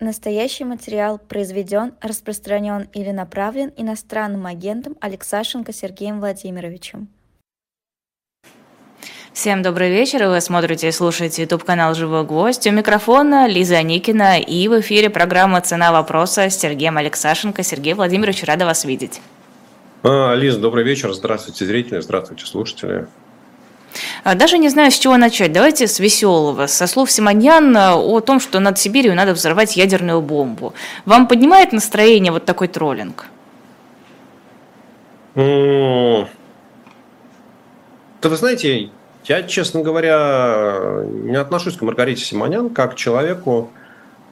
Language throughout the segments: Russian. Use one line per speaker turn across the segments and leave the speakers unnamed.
Настоящий материал произведен, распространен или направлен иностранным агентом Алексашенко Сергеем Владимировичем.
Всем добрый вечер. Вы смотрите и слушаете YouTube канал «Живой гвоздь». У микрофона Лиза Никина и в эфире программа «Цена вопроса» с Сергеем Алексашенко. Сергей Владимирович, рада вас видеть.
А, Лиза, добрый вечер. Здравствуйте, зрители. Здравствуйте, слушатели.
А, даже не знаю, с чего начать. Давайте с веселого. Со слов Симоньян э, о том, что над Сибирью надо взорвать ядерную бомбу. Вам поднимает настроение вот такой троллинг?
Да вы знаете, я, честно говоря, не отношусь к Маргарите Симонян как к человеку,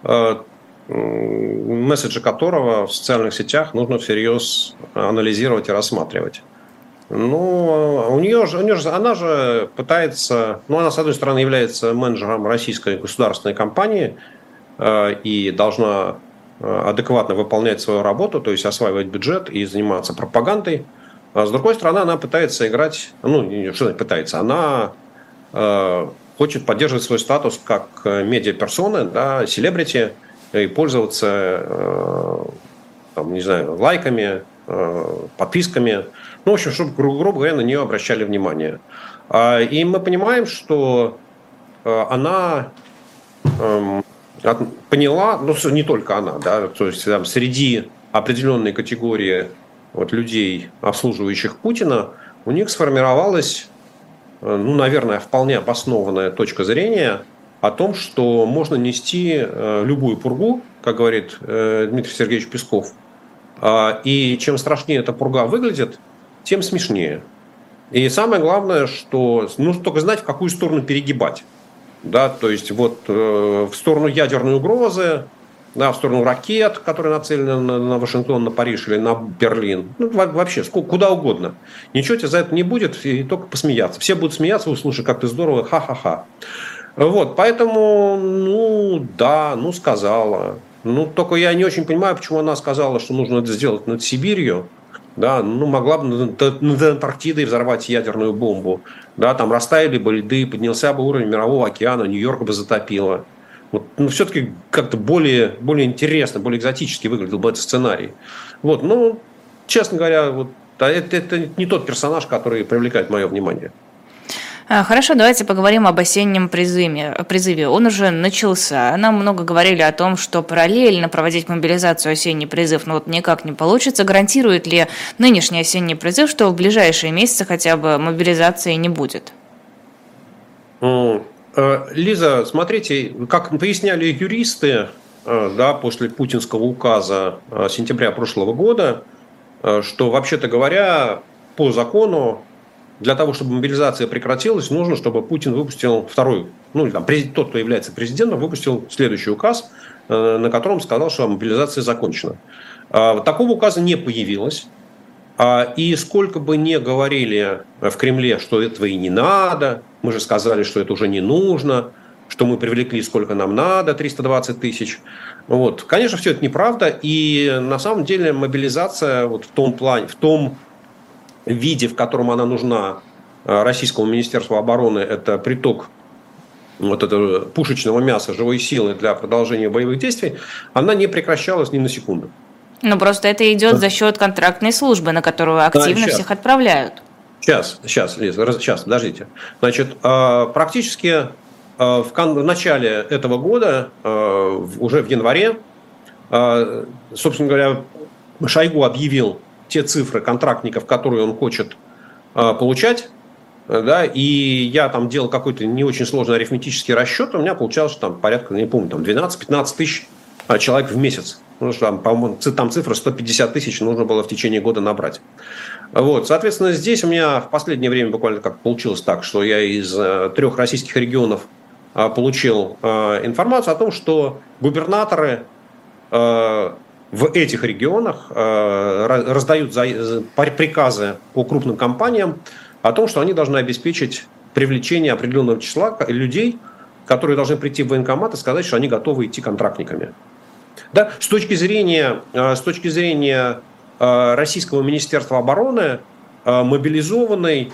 э, месседжи которого в социальных сетях нужно всерьез анализировать и рассматривать. Ну, у нее же, у нее же, она же пытается, ну, она, с одной стороны, является менеджером российской государственной компании э, и должна э, адекватно выполнять свою работу, то есть осваивать бюджет и заниматься пропагандой. А с другой стороны, она пытается играть, ну, что пытается, она э, хочет поддерживать свой статус как медиаперсоны, да, селебрити, и пользоваться, э, там, не знаю, лайками, э, подписками. Ну, в общем, чтобы, грубо говоря, на нее обращали внимание. А, и мы понимаем, что э, она эм, поняла, ну, не только она, да, то есть там, среди определенной категории вот, людей, обслуживающих Путина, у них сформировалась, ну, наверное, вполне обоснованная точка зрения о том, что можно нести любую пургу, как говорит Дмитрий Сергеевич Песков, а, и чем страшнее эта пурга выглядит, тем смешнее. И самое главное, что нужно только знать, в какую сторону перегибать. Да, то есть вот э, в сторону ядерной угрозы, да, в сторону ракет, которые нацелены на, на Вашингтон, на Париж или на Берлин. Ну, вообще, куда угодно. Ничего тебе за это не будет, и только посмеяться. Все будут смеяться, услышать, как ты здорово, ха-ха-ха. Вот, поэтому, ну, да, ну, сказала. Ну, только я не очень понимаю, почему она сказала, что нужно это сделать над Сибирью да, ну, могла бы над, Антарктидой взорвать ядерную бомбу, да, там растаяли бы льды, поднялся бы уровень мирового океана, Нью-Йорк бы затопило. Вот, ну, все-таки как-то более, более интересно, более экзотически выглядел бы этот сценарий. Вот, ну, честно говоря, вот, это, это не тот персонаж, который привлекает мое внимание.
А, хорошо, давайте поговорим об осеннем призыве. призыве. Он уже начался. Нам много говорили о том, что параллельно проводить мобилизацию осенний призыв, но вот никак не получится. Гарантирует ли нынешний осенний призыв, что в ближайшие месяцы хотя бы мобилизации не будет?
Э, Лиза, смотрите, как поясняли юристы, э, да, после путинского указа э, сентября прошлого года, что, вообще-то говоря, по закону для того, чтобы мобилизация прекратилась, нужно, чтобы Путин выпустил второй, ну, или там, тот, кто является президентом, выпустил следующий указ, э, на котором сказал, что мобилизация закончена. А, такого указа не появилось. А, и сколько бы ни говорили в Кремле, что этого и не надо, мы же сказали, что это уже не нужно, что мы привлекли сколько нам надо, 320 тысяч. Вот. Конечно, все это неправда. И на самом деле мобилизация вот в том плане, в том виде, в котором она нужна э, российскому Министерству обороны, это приток вот этого пушечного мяса, живой силы для продолжения боевых действий, она не прекращалась ни на секунду.
Ну, просто это идет за счет контрактной службы, на которую активно да, всех отправляют.
Сейчас, сейчас, Лиза, сейчас, подождите. Значит, э, практически э, в начале этого года, уже в январе, собственно говоря, Шойгу объявил те цифры контрактников, которые он хочет а, получать, да, и я там делал какой-то не очень сложный арифметический расчет, у меня получалось там порядка, не помню, там 12-15 тысяч а, человек в месяц. Ну, что там, по-моему, там цифра 150 тысяч нужно было в течение года набрать. Вот, соответственно, здесь у меня в последнее время буквально как получилось так, что я из э, трех российских регионов э, получил э, информацию о том, что губернаторы в этих регионах э, раздают приказы по крупным компаниям о том, что они должны обеспечить привлечение определенного числа людей, которые должны прийти в военкомат и сказать, что они готовы идти контрактниками. Да, с точки зрения, э, с точки зрения э, Российского Министерства обороны, мобилизованный,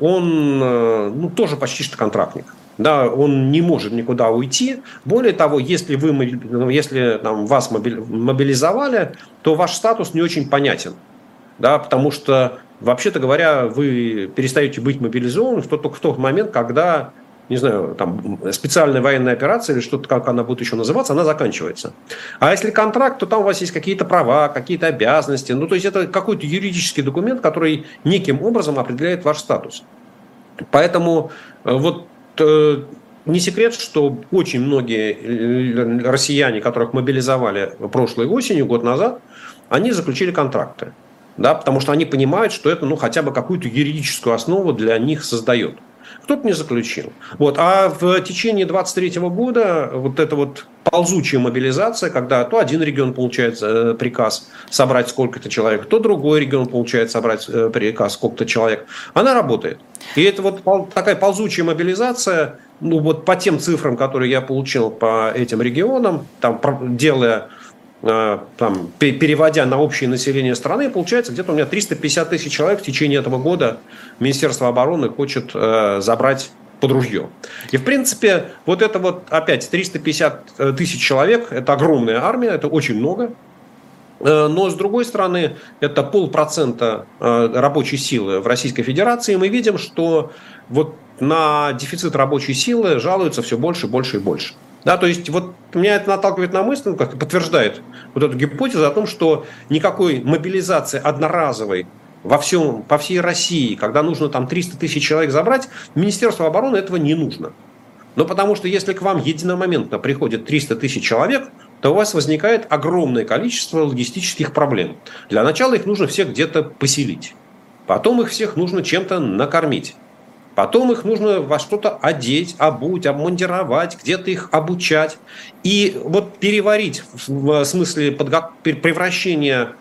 он ну, тоже почти что контрактник. да, он не может никуда уйти. Более того, если, вы, ну, если там, вас мобилизовали, то ваш статус не очень понятен. Да, потому что, вообще-то говоря, вы перестаете быть мобилизованным только в тот момент, когда не знаю, там специальная военная операция или что-то, как она будет еще называться, она заканчивается. А если контракт, то там у вас есть какие-то права, какие-то обязанности. Ну, то есть это какой-то юридический документ, который неким образом определяет ваш статус. Поэтому э, вот э, не секрет, что очень многие э, россияне, которых мобилизовали прошлой осенью, год назад, они заключили контракты. Да, потому что они понимают, что это ну, хотя бы какую-то юридическую основу для них создает кто-то не заключил. Вот. А в течение 23 года вот эта вот ползучая мобилизация, когда то один регион получает э, приказ собрать сколько-то человек, то другой регион получает собрать э, приказ сколько-то человек, она работает. И это вот такая ползучая мобилизация, ну вот по тем цифрам, которые я получил по этим регионам, там делая там, переводя на общее население страны, получается где-то у меня 350 тысяч человек в течение этого года Министерство обороны хочет э, забрать под ружье. И, в принципе, вот это вот опять 350 э, тысяч человек, это огромная армия, это очень много. Э, но, с другой стороны, это полпроцента рабочей силы в Российской Федерации. И мы видим, что вот на дефицит рабочей силы жалуются все больше, больше и больше. Да, то есть вот меня это наталкивает на мысль, ну, как подтверждает вот эту гипотезу о том, что никакой мобилизации одноразовой во всем, по всей России, когда нужно там 300 тысяч человек забрать, Министерству обороны этого не нужно. Но потому что если к вам единомоментно приходит 300 тысяч человек, то у вас возникает огромное количество логистических проблем. Для начала их нужно всех где-то поселить. Потом их всех нужно чем-то накормить. Потом их нужно во что-то одеть, обуть, обмундировать, где-то их обучать. И вот переварить в смысле подго... превращения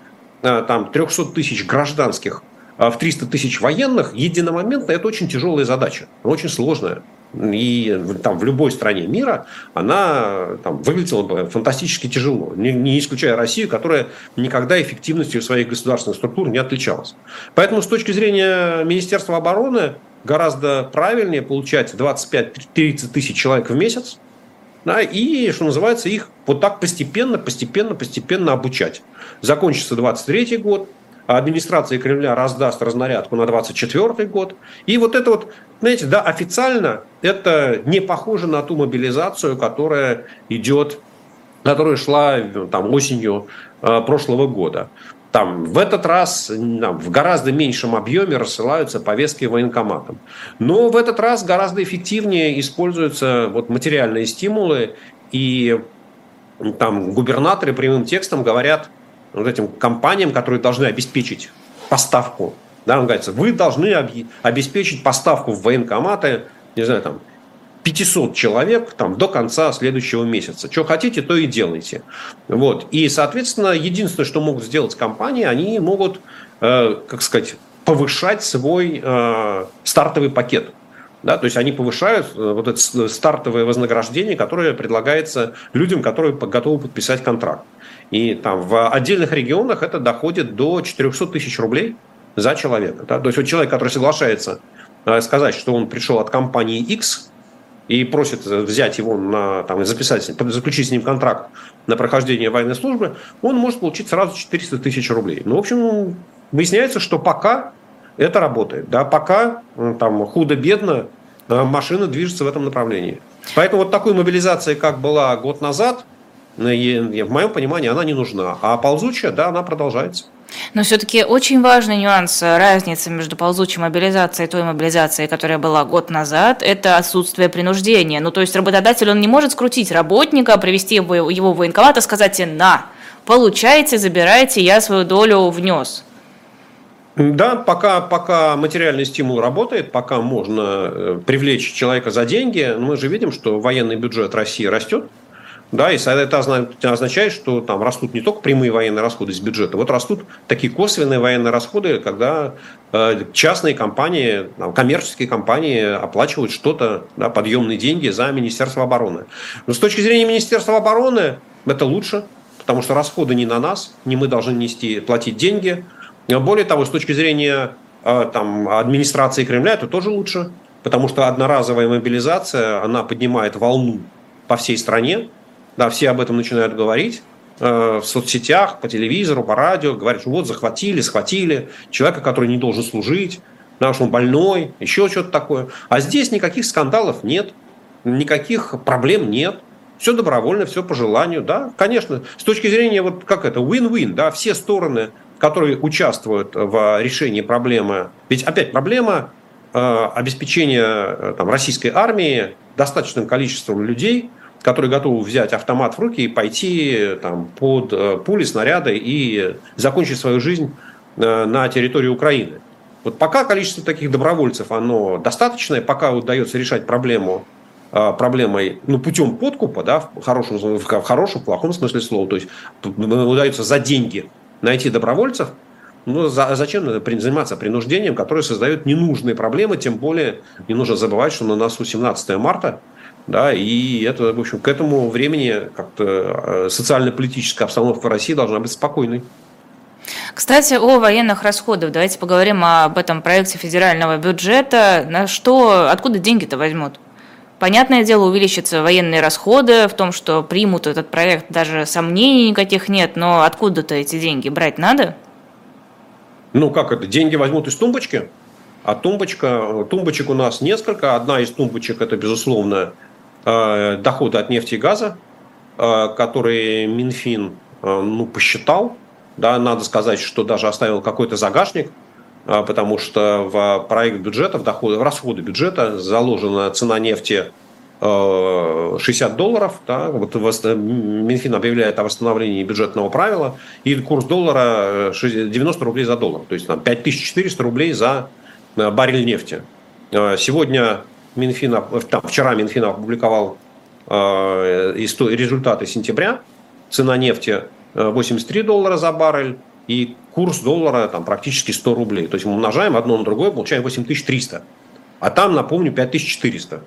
э, там, 300 тысяч гражданских э, в 300 тысяч военных единомоментно, это очень тяжелая задача, очень сложная. И там, в любой стране мира она там, выглядела бы фантастически тяжело, не, не исключая Россию, которая никогда эффективностью своих государственных структур не отличалась. Поэтому с точки зрения Министерства обороны гораздо правильнее получать 25-30 тысяч человек в месяц, да, и, что называется, их вот так постепенно, постепенно, постепенно обучать. Закончится 23 год, администрация Кремля раздаст разнарядку на 24 год. И вот это вот, знаете, да, официально это не похоже на ту мобилизацию, которая идет, которая шла там, осенью э, прошлого года. Там в этот раз там, в гораздо меньшем объеме рассылаются повестки военкоматам. Но в этот раз гораздо эффективнее используются вот материальные стимулы. И там губернаторы прямым текстом говорят вот этим компаниям, которые должны обеспечить поставку. Да, он говорится, вы должны обеспечить поставку в военкоматы, не знаю, там, 500 человек там, до конца следующего месяца. Что хотите, то и делайте. Вот. И, соответственно, единственное, что могут сделать компании, они могут, э, как сказать, повышать свой э, стартовый пакет. Да, то есть они повышают э, вот это стартовое вознаграждение, которое предлагается людям, которые готовы подписать контракт. И там в отдельных регионах это доходит до 400 тысяч рублей за человека. Да? То есть вот человек, который соглашается э, сказать, что он пришел от компании X, и просит взять его на, там, записать, заключить с ним контракт на прохождение военной службы, он может получить сразу 400 тысяч рублей. Ну, в общем, выясняется, что пока это работает. Да, пока там худо-бедно э, машина движется в этом направлении. Поэтому вот такой мобилизации, как была год назад, в моем понимании, она не нужна. А ползучая, да, она продолжается.
Но все-таки очень важный нюанс, э, разница между ползучей мобилизацией и той мобилизацией, которая была год назад, это отсутствие принуждения. Ну, то есть работодатель, он не может скрутить работника, привести его, его в военкомат и сказать, на, получайте, забирайте, я свою долю внес.
Да, пока, пока материальный стимул работает, пока можно э, привлечь человека за деньги, мы же видим, что военный бюджет России растет, да, и это означает, что там растут не только прямые военные расходы из бюджета, вот растут такие косвенные военные расходы, когда э, частные компании, коммерческие компании оплачивают что-то, да, подъемные деньги за Министерство обороны. Но с точки зрения Министерства обороны это лучше, потому что расходы не на нас, не мы должны нести, платить деньги. Более того, с точки зрения э, там, администрации Кремля это тоже лучше, потому что одноразовая мобилизация, она поднимает волну по всей стране, да, все об этом начинают говорить, э, в соцсетях, по телевизору, по радио, говорят, что вот захватили, схватили человека, который не должен служить, да, что он больной, еще что-то такое. А здесь никаких скандалов нет, никаких проблем нет. Все добровольно, все по желанию, да, конечно. С точки зрения, вот как это, win-win, да, все стороны, которые участвуют в решении проблемы. Ведь опять проблема э, обеспечения э, там, российской армии достаточным количеством людей, которые готовы взять автомат в руки и пойти там, под э, пули, снаряды и закончить свою жизнь э, на территории Украины. Вот пока количество таких добровольцев оно достаточное, пока удается решать проблему проблемой, ну, путем подкупа, да, в хорошем, в хорошем, в плохом смысле слова, то есть удается за деньги найти добровольцев, ну, за, зачем заниматься принуждением, которое создает ненужные проблемы, тем более не нужно забывать, что на нас 17 марта, да, и это, в общем, к этому времени как-то э, социально-политическая обстановка в России должна быть спокойной.
Кстати, о военных расходах. Давайте поговорим об этом проекте федерального бюджета. На что, откуда деньги-то возьмут? Понятное дело, увеличатся военные расходы, в том, что примут этот проект, даже сомнений никаких нет, но откуда-то эти деньги брать надо?
Ну, как это? Деньги возьмут из тумбочки? А тумбочка, тумбочек у нас несколько. Одна из тумбочек – это, безусловно, э, доходы от нефти и газа, э, которые Минфин э, ну, посчитал, да, надо сказать, что даже оставил какой-то загашник, потому что в проект бюджета, в, доходы, в расходы бюджета заложена цена нефти 60 э, долларов. Да, вот Минфин объявляет о восстановлении бюджетного правила, и курс доллара 90 э, рублей за доллар, то есть там, 5400 рублей за э, баррель нефти. Сегодня Минфин, там, вчера Минфин опубликовал результаты сентября. Цена нефти 83 доллара за баррель, и курс доллара там практически 100 рублей. То есть мы умножаем одно на другое, получаем 8300. А там, напомню, 5400.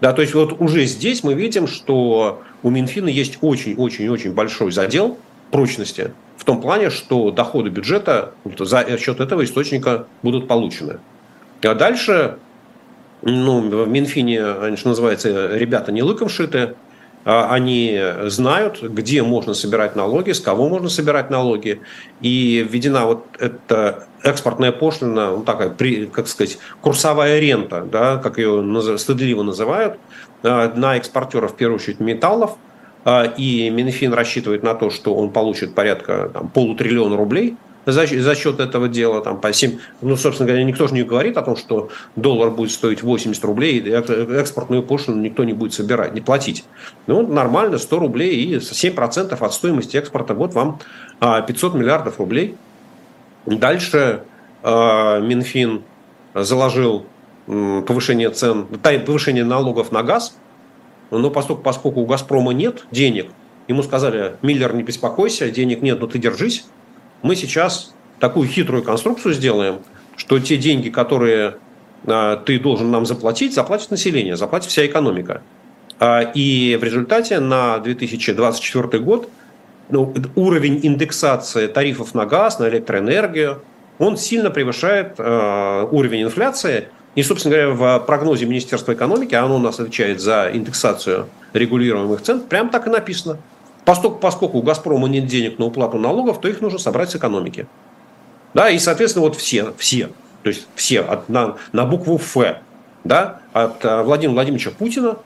Да, то есть вот уже здесь мы видим, что у Минфина есть очень-очень-очень большой задел прочности в том плане, что доходы бюджета за счет этого источника будут получены. А дальше, ну, в Минфине, что называется, ребята не лыком шиты, они знают, где можно собирать налоги, с кого можно собирать налоги. И введена вот эта экспортная пошлина, ну, такая, как сказать, курсовая рента, да, как ее стыдливо называют, а, на экспортеров, в первую очередь, металлов. А, и Минфин рассчитывает на то, что он получит порядка там, полутриллиона рублей – за, за счет этого дела там, по 7, ну, собственно говоря, никто же не говорит о том, что доллар будет стоить 80 рублей, и экспортную пошлину никто не будет собирать, не платить. Ну, нормально, 100 рублей и 7% от стоимости экспорта, вот вам 500 а, миллиардов рублей. Дальше э, Минфин заложил повышение цен, повышение налогов на газ, но поскольку, поскольку у «Газпрома» нет денег, ему сказали, Миллер, не беспокойся, денег нет, но ты держись, мы сейчас такую хитрую конструкцию сделаем, что те деньги, которые а, ты должен нам заплатить, заплатит население, заплатит вся экономика. А, и в результате на 2024 год ну, уровень индексации тарифов на газ, на электроэнергию, он сильно превышает э, уровень инфляции. И, собственно говоря, в прогнозе Министерства экономики, оно у нас отвечает за индексацию регулируемых цен, прям так и написано – Поскольку, поскольку у «Газпрома» нет денег на уплату налогов, то их нужно собрать с экономики. Да, и, соответственно, вот все, все, то есть все от, на, на букву «Ф», да, от э, Владимира Владимировича Путина,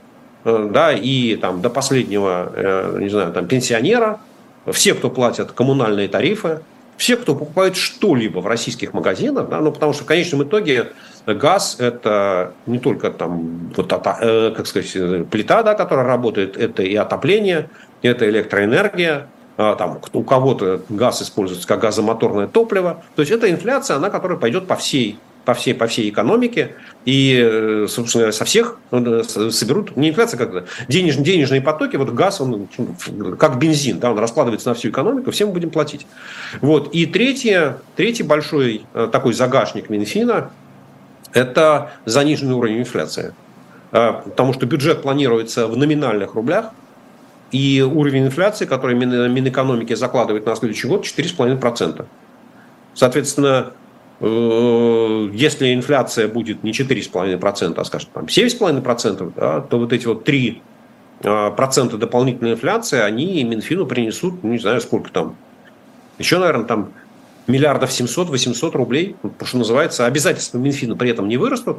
э, да, и там до последнего, э, не знаю, там пенсионера, все, кто платят коммунальные тарифы, все, кто покупает что-либо в российских магазинах, да, ну, потому что в конечном итоге газ – это не только там, вот, как сказать, плита, да, которая работает, это и отопление, это электроэнергия, а, там, у кого-то газ используется как газомоторное топливо. То есть это инфляция, она, которая пойдет по всей по всей, по всей экономике, и, э, собственно, со всех ну, соберут, не инфляция, как денеж, денежные потоки, вот газ, он как бензин, да, он раскладывается на всю экономику, всем будем платить. Вот. И третье, третий большой э, такой загашник Минфина – это заниженный уровень инфляции. А, потому что бюджет планируется в номинальных рублях – и уровень инфляции, который Минэкономики закладывает на следующий год, 4,5%. Соответственно, э, если инфляция будет не 4,5%, а, скажем, там 7,5%, да, то вот эти вот 3 э, процента дополнительной инфляции, они Минфину принесут, ну, не знаю, сколько там, еще, наверное, там миллиардов 700-800 рублей, что называется, обязательства Минфина при этом не вырастут,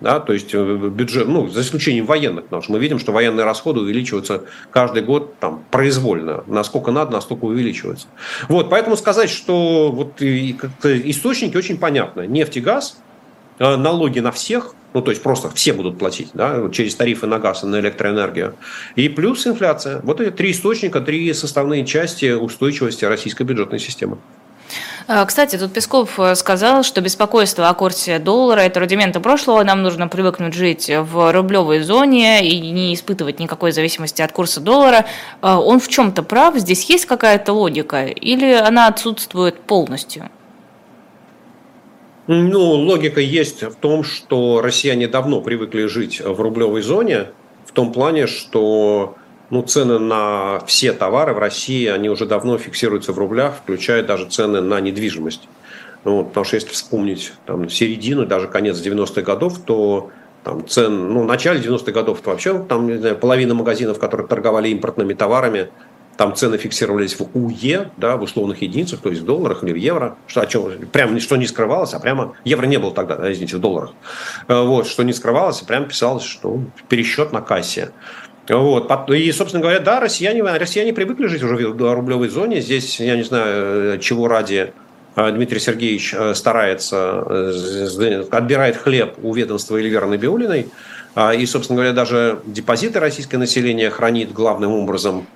да, то есть э, бюджет, ну, за исключением военных, потому что мы видим, что военные расходы увеличиваются каждый год там произвольно, насколько надо, настолько увеличиваются. Вот, поэтому сказать, что вот источники очень понятны. Нефть и газ, э, налоги на всех, ну, то есть просто все будут платить, да, через тарифы на газ и на электроэнергию. И плюс инфляция. Вот эти три источника, три составные части устойчивости российской бюджетной системы.
А, кстати, тут Песков э, сказал, что беспокойство о курсе доллара – это рудименты прошлого, нам нужно привыкнуть жить в рублевой зоне и не испытывать никакой зависимости от курса доллара. А, он в чем-то прав? Здесь есть какая-то логика или она отсутствует полностью?
Ну, логика есть в том, что россияне давно привыкли жить в рублевой зоне, в том плане, что ну, цены на все товары в России, они уже давно фиксируются в рублях, включая даже цены на недвижимость. Ну, потому что если вспомнить там, середину, даже конец 90-х годов, то там, цен, ну, в начале 90-х годов вообще там, не знаю, половина магазинов, которые торговали импортными товарами, там цены фиксировались в УЕ, да, в условных единицах, то есть в долларах или в евро, что, о чем, прямо что не скрывалось, а прямо, евро не было тогда, да, извините, в долларах, э, вот, что не скрывалось, и прямо писалось, что пересчет на кассе. Вот. И, собственно говоря, да, россияне, россияне привыкли жить уже в рублевой зоне. Здесь, я не знаю, чего ради а, Дмитрий Сергеевич э, старается, э, отбирает хлеб у ведомства Эльвиры Набиулиной. А, и, собственно говоря, даже депозиты российское население хранит главным образом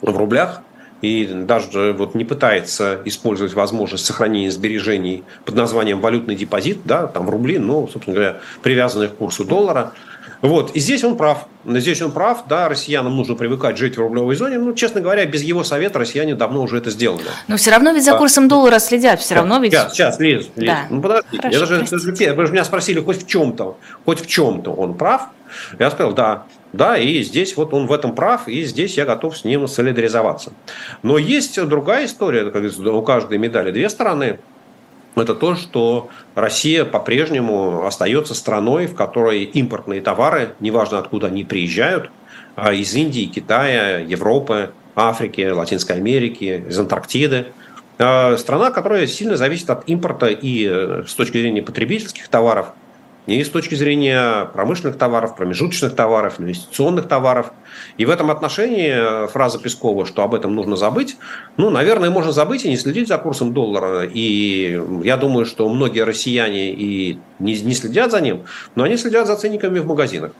в рублях и даже вот не пытается использовать возможность сохранения сбережений под названием валютный депозит, да, там в рубли, но, собственно говоря, привязанных к курсу доллара – вот. И здесь он прав. Здесь он прав. Да, россиянам нужно привыкать жить в рублевой зоне. Ну, честно говоря, без его совета россияне давно уже это сделали.
Но все равно ведь за а. курсом а, доллара следят. Все равно ведь...
Сейчас, сейчас, Лиз, Лиз. Да. Ну, подожди. Хорошо, я даже, даже, вы же меня спросили хоть в чем-то. Хоть в чем-то он прав. Я сказал, да. Да, и здесь вот он в этом прав, и здесь я готов с ним солидаризоваться. Но есть другая история, как у каждой медали две стороны это то, что Россия по-прежнему остается страной, в которой импортные товары, неважно откуда они приезжают, а из Индии, Китая, Европы, Африки, Латинской Америки, из Антарктиды, а страна, которая сильно зависит от импорта и э, с точки зрения потребительских товаров – и с точки зрения промышленных товаров, промежуточных товаров, инвестиционных товаров. И в этом отношении э, фраза Пескова, что об этом нужно забыть, ну, наверное, можно забыть и не следить за курсом доллара. И я думаю, что многие россияне и не, не следят за ним, но они следят за ценниками в магазинах.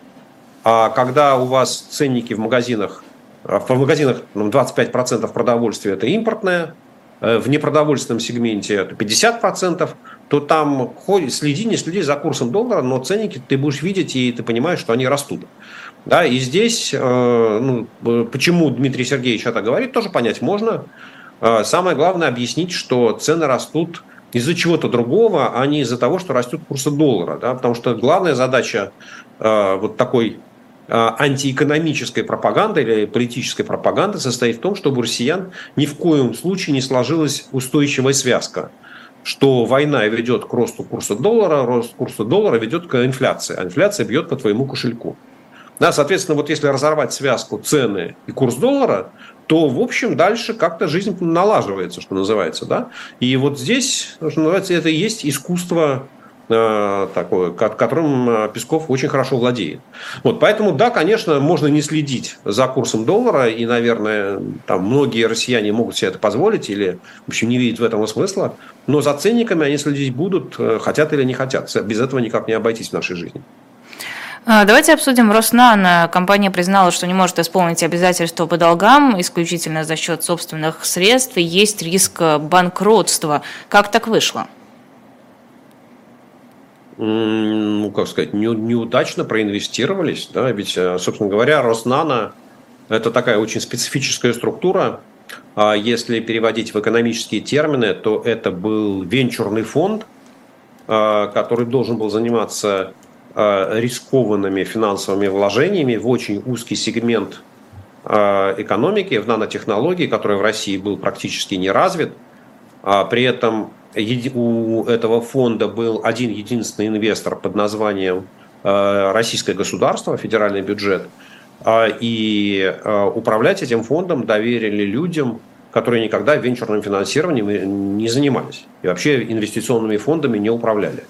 А когда у вас ценники в магазинах, э, в магазинах 25% ну, продовольствия это импортное, э, в непродовольственном сегменте это 50%, то там хоть следи, не следи за курсом доллара, но ценники ты будешь видеть, и ты понимаешь, что они растут. Да, и здесь, э, ну, почему Дмитрий Сергеевич это говорит, тоже понять можно. Э, самое главное объяснить, что цены растут из-за чего-то другого, а не из-за того, что растет курс доллара. Да? Потому что главная задача э, вот такой антиэкономической пропаганды или политической пропаганды состоит в том, чтобы у россиян ни в коем случае не сложилась устойчивая связка – что война ведет к росту курса доллара, рост курса доллара ведет к инфляции, а инфляция бьет по твоему кошельку. Да, соответственно, вот если разорвать связку цены и курс доллара, то, в общем, дальше как-то жизнь налаживается, что называется. Да? И вот здесь, что называется, это и есть искусство такое, которым э, Песков очень хорошо владеет. Вот, поэтому, да, конечно, можно не следить за курсом доллара, и, наверное, там многие россияне могут себе это позволить или, в общем, не видят в этом смысла, но за ценниками они следить будут, э, хотят или не хотят. Без этого никак не обойтись в нашей жизни.
А, давайте обсудим Роснано. Компания признала, что не может исполнить обязательства по долгам исключительно за счет собственных средств, есть риск банкротства. Как так вышло?
Ну, как сказать, не, неудачно проинвестировались. Да? Ведь, э, собственно говоря, Роснано – это такая очень специфическая структура. А если переводить в экономические термины, то это был венчурный фонд, э, который должен был заниматься э, рискованными финансовыми вложениями в очень узкий сегмент экономики, в нанотехнологии, который в России был практически не развит. А при этом у этого фонда был один единственный инвестор под названием Российское государство, федеральный бюджет, и управлять этим фондом доверили людям, которые никогда венчурным финансированием не занимались и вообще инвестиционными фондами не управляли.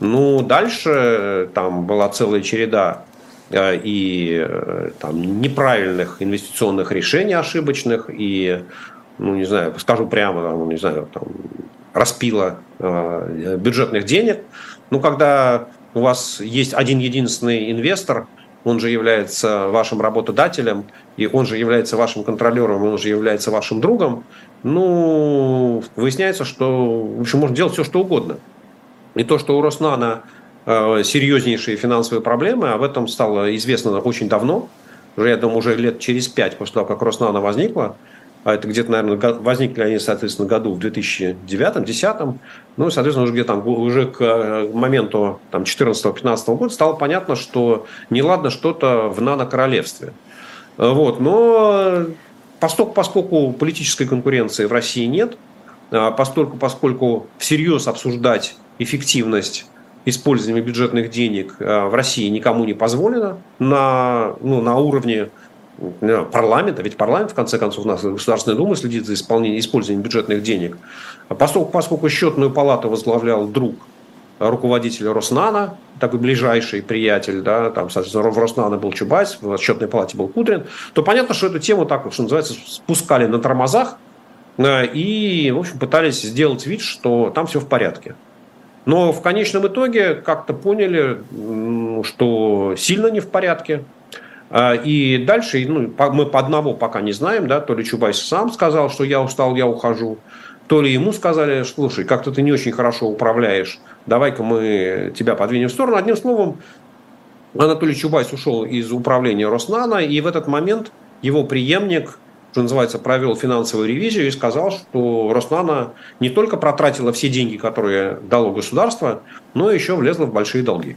Ну, дальше там была целая череда э, и э, там, неправильных инвестиционных решений, ошибочных, и, ну, не знаю, скажу прямо, там, не знаю, там, распила э, бюджетных денег. Ну, когда у вас есть один единственный инвестор, он же является вашим работодателем, и он же является вашим контролером, он же является вашим другом, ну, выясняется, что, в общем, можно делать все, что угодно. И то, что у Роснана э, серьезнейшие финансовые проблемы, об этом стало известно очень давно, уже, я думаю, уже лет через пять после того, как Роснана возникла, а это где-то, наверное, возникли они, соответственно, году в 2009-2010, ну, соответственно, уже где-то там, уже к э, моменту там, 14-15 года стало понятно, что неладно что-то в нано-королевстве. Вот, но поскольку, поскольку политической конкуренции в России нет, а поскольку, поскольку всерьез обсуждать эффективность использования бюджетных денег э, в России никому не позволено на, ну, на уровне парламента, ведь парламент, в конце концов, у нас Государственная Дума следит за исполнением, использованием бюджетных денег. А поскольку, поскольку счетную палату возглавлял друг руководителя Роснана, такой ближайший приятель, да, там, соответственно, в Роснана был Чубайс, в счетной палате был Кудрин, то понятно, что эту тему так, что называется, спускали на тормозах э, и, в общем, пытались сделать вид, что там все в порядке. Но в конечном итоге как-то поняли, что сильно не в порядке, и дальше ну, мы по одному пока не знаем, да, то ли Чубайс сам сказал, что я устал, я ухожу, то ли ему сказали, слушай, как-то ты не очень хорошо управляешь, давай-ка мы тебя подвинем в сторону. Одним словом, Анатолий Чубайс ушел из управления Роснано, и в этот момент его преемник, что называется, провел финансовую ревизию и сказал, что Роснано не только протратила все деньги, которые дало государство, но еще влезла в большие долги.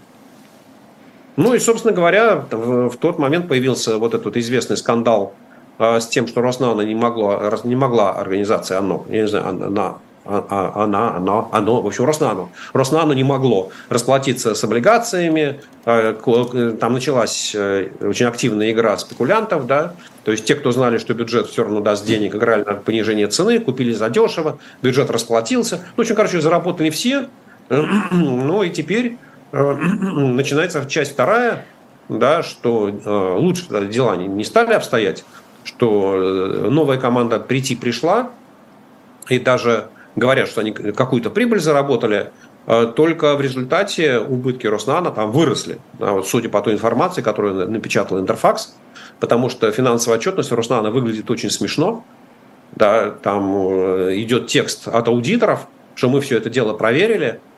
Ну и, собственно говоря, в, в тот момент появился вот этот известный скандал э, с тем, что Роснана не, могло, не могла организация ОНО, я не знаю, она, она, она, оно, в общем, Роснано. Роснано не могло расплатиться с облигациями, э, э, там началась очень активная игра спекулянтов, да, то есть те, кто знали, что бюджет все равно даст денег, играли на понижение цены, купили задешево, бюджет расплатился. Ну, в общем, короче, заработали все, ну и теперь Э, начинается часть вторая, да, что э, лучше дела не, стали обстоять, что э, новая команда прийти пришла, и даже говорят, что они какую-то прибыль заработали, только в результате убытки Роснана там выросли, да, вот, судя по той информации, которую напечатал Интерфакс, потому что финансовая отчетность Роснана выглядит очень смешно. Да, там идет текст от аудиторов, что мы все это дело проверили, а,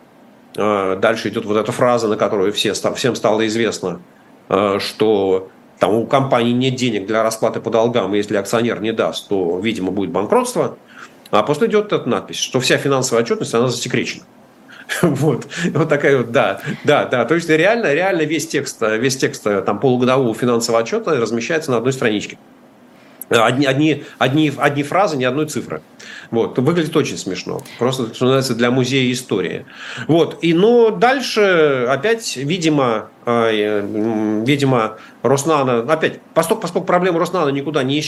дальше идет вот эта фраза, на которую все, всем стало известно, а, что там у компании нет денег для расплаты по долгам, и если акционер не даст, то, видимо, будет банкротство. А после идет эта надпись, что вся финансовая отчетность, она засекречена. Вот, вот такая вот, да, да, да. То есть реально, реально весь текст, весь текст там полугодового финансового отчета размещается на одной страничке. Одни, одни, одни, одни фразы, ни одной цифры. Вот. Выглядит очень смешно. Просто, что называется, для музея истории. Вот. И, но дальше опять, видимо, э, видимо, Роснана, опять, поскольку, поскольку проблемы Роснана никуда не,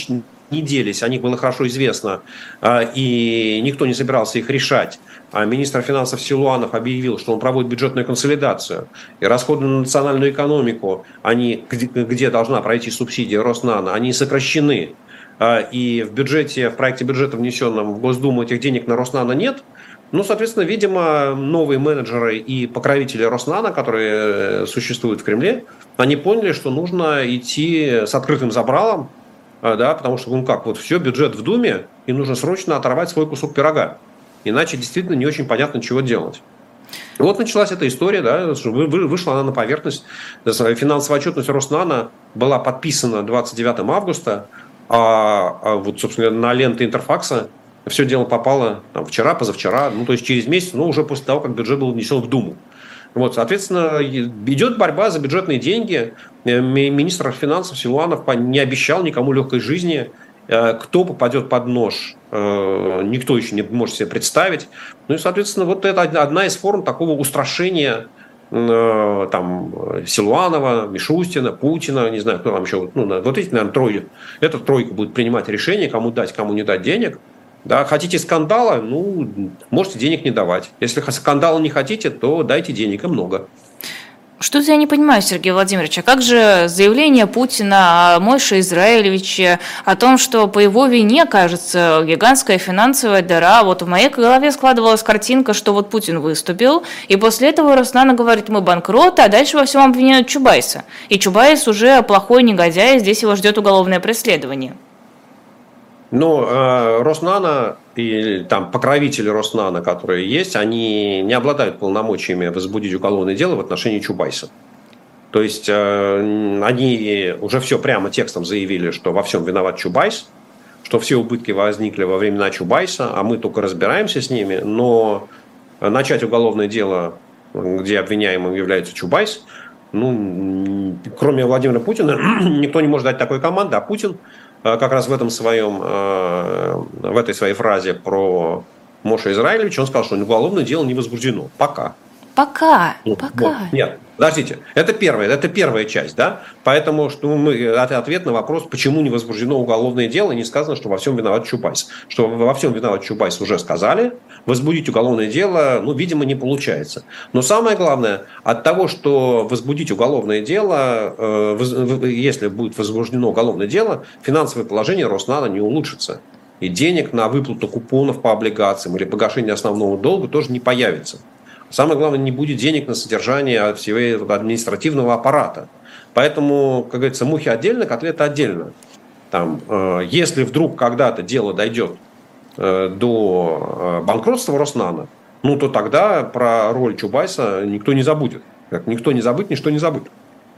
не делись, о них было хорошо известно, э, и никто не собирался их решать, а министр финансов Силуанов объявил, что он проводит бюджетную консолидацию, и расходы на национальную экономику, они, где, где должна пройти субсидия Роснана, они сокращены. А, и в бюджете, в проекте бюджета, внесенном в Госдуму, этих денег на Роснано нет. Ну, соответственно, видимо, новые менеджеры и покровители Роснана, которые э, существуют в Кремле, они поняли, что нужно идти с открытым забралом, а, да, потому что, ну как, вот все, бюджет в Думе, и нужно срочно оторвать свой кусок пирога. Иначе действительно не очень понятно, чего делать. Вот началась эта история, да, вышла она на поверхность. Финансовая отчетность Роснана была подписана 29 августа, а, а вот, собственно, на ленты Интерфакса все дело попало там, вчера, позавчера, ну, то есть через месяц, ну, уже после того, как бюджет был внесен в Думу. Вот, соответственно, идет борьба за бюджетные деньги. Э, министр финансов Силуанов не обещал никому легкой жизни. кто попадет под нож, никто еще не может себе представить. Ну и, соответственно, вот это одна из форм такого устрашения там Силуанова, Мишустина, Путина, не знаю, кто там еще, ну, вот эти, наверное, трое, эта тройка будет принимать решение, кому дать, кому не дать денег. Да, хотите скандала, ну, можете денег не давать. Если скандала не хотите, то дайте денег и много.
Что-то я не понимаю, Сергей Владимирович, а как же заявление Путина о Мойше Израилевиче о том, что по его вине, кажется, гигантская финансовая дыра. Вот в моей голове складывалась картинка, что вот Путин выступил, и после этого Роснано говорит, мы банкроты, а дальше во всем обвиняют Чубайса. И Чубайс уже плохой негодяй, здесь его ждет уголовное преследование.
Ну, э, Роснано и там покровители Роснано, которые есть, они не обладают полномочиями возбудить уголовное дело в отношении Чубайса. То есть э, они уже все прямо текстом заявили, что во всем виноват Чубайс, что все убытки возникли во времена Чубайса, а мы только разбираемся с ними, но начать уголовное дело, где обвиняемым является Чубайс, ну, кроме Владимира Путина, никто не может дать такой команды, а Путин как раз в этом своем, э, в этой своей фразе про Мойшу Израилевича, он сказал, что уголовное дело не возбуждено. Пока.
Пока, ну, пока.
Вот. Нет, подождите, это первая, это первая часть, да? Поэтому что мы, ответ на вопрос, почему не возбуждено уголовное дело, не сказано, что во всем виноват Чубайс. Что во всем виноват Чубайс уже сказали, возбудить уголовное дело, ну, видимо, не получается. Но самое главное, от того, что возбудить уголовное дело, э, если будет возбуждено уголовное дело, финансовое положение Роснана не улучшится. И денег на выплату купонов по облигациям или погашение основного долга тоже не появится. Самое главное, не будет денег на содержание всего административного аппарата. Поэтому, как говорится, мухи отдельно, котлеты отдельно. Там, э, если вдруг когда-то дело дойдет э, до э, банкротства Роснана, ну то тогда про роль Чубайса никто не забудет. Как никто не забыть, ничто не забыть.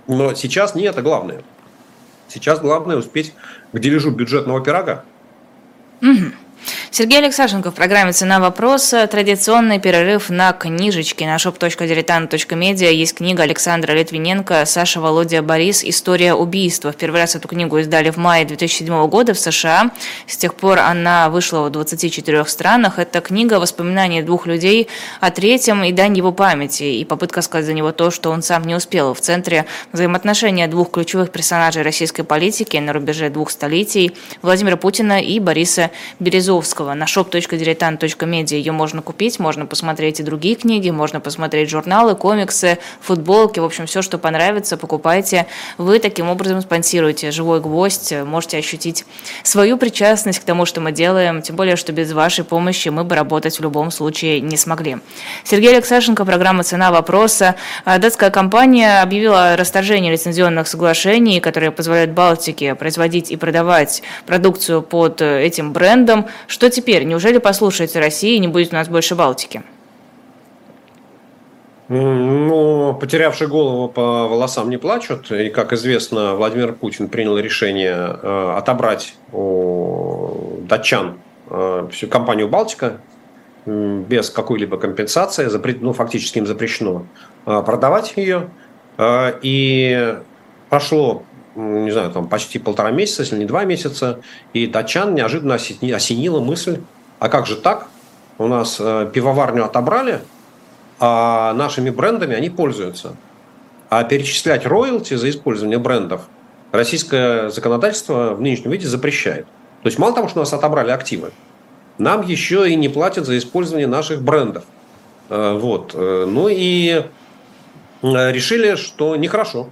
Но сейчас не это главное. Сейчас главное успеть к дележу бюджетного пирога.
Угу. Сергей Алексашенко в программе «Цена вопроса». Традиционный перерыв на книжечки. На shop.diletant.media есть книга Александра Литвиненко «Саша Володя Борис. История убийства». В первый раз эту книгу издали в мае 2007 года в США. С тех пор она вышла в 24 странах. Это книга воспоминаний двух людей о третьем и дань его памяти. И попытка сказать за него то, что он сам не успел. В центре взаимоотношения двух ключевых персонажей российской политики на рубеже двух столетий Владимира Путина и Бориса Березовского. Достоевского. На shop.diletant.media ее можно купить, можно посмотреть и другие книги, можно посмотреть журналы, комиксы, футболки, в общем, все, что понравится, покупайте. Вы таким образом спонсируете «Живой гвоздь», можете ощутить свою причастность к тому, что мы делаем, тем более, что без вашей помощи мы бы работать в любом случае не смогли. Сергей Алексашенко, программа «Цена вопроса». А, датская компания объявила о расторжении лицензионных соглашений, которые позволяют Балтике производить и продавать продукцию под этим брендом. Что теперь? Неужели послушается Россия и не будет у нас больше Балтики?
Ну, потерявшие голову по волосам не плачут. И, как известно, Владимир Путин принял решение э, отобрать у датчан э, всю компанию «Балтика» без какой-либо компенсации. Ну, фактически им запрещено э, продавать ее. И прошло не знаю, там почти полтора месяца, если не два месяца, и датчан неожиданно осенила мысль, а как же так? У нас э, пивоварню отобрали, а нашими брендами они пользуются. А перечислять роялти за использование брендов российское законодательство в нынешнем виде запрещает. То есть мало того, что у нас отобрали активы, нам еще и не платят за использование наших брендов. Э, вот. Э, ну и решили, что нехорошо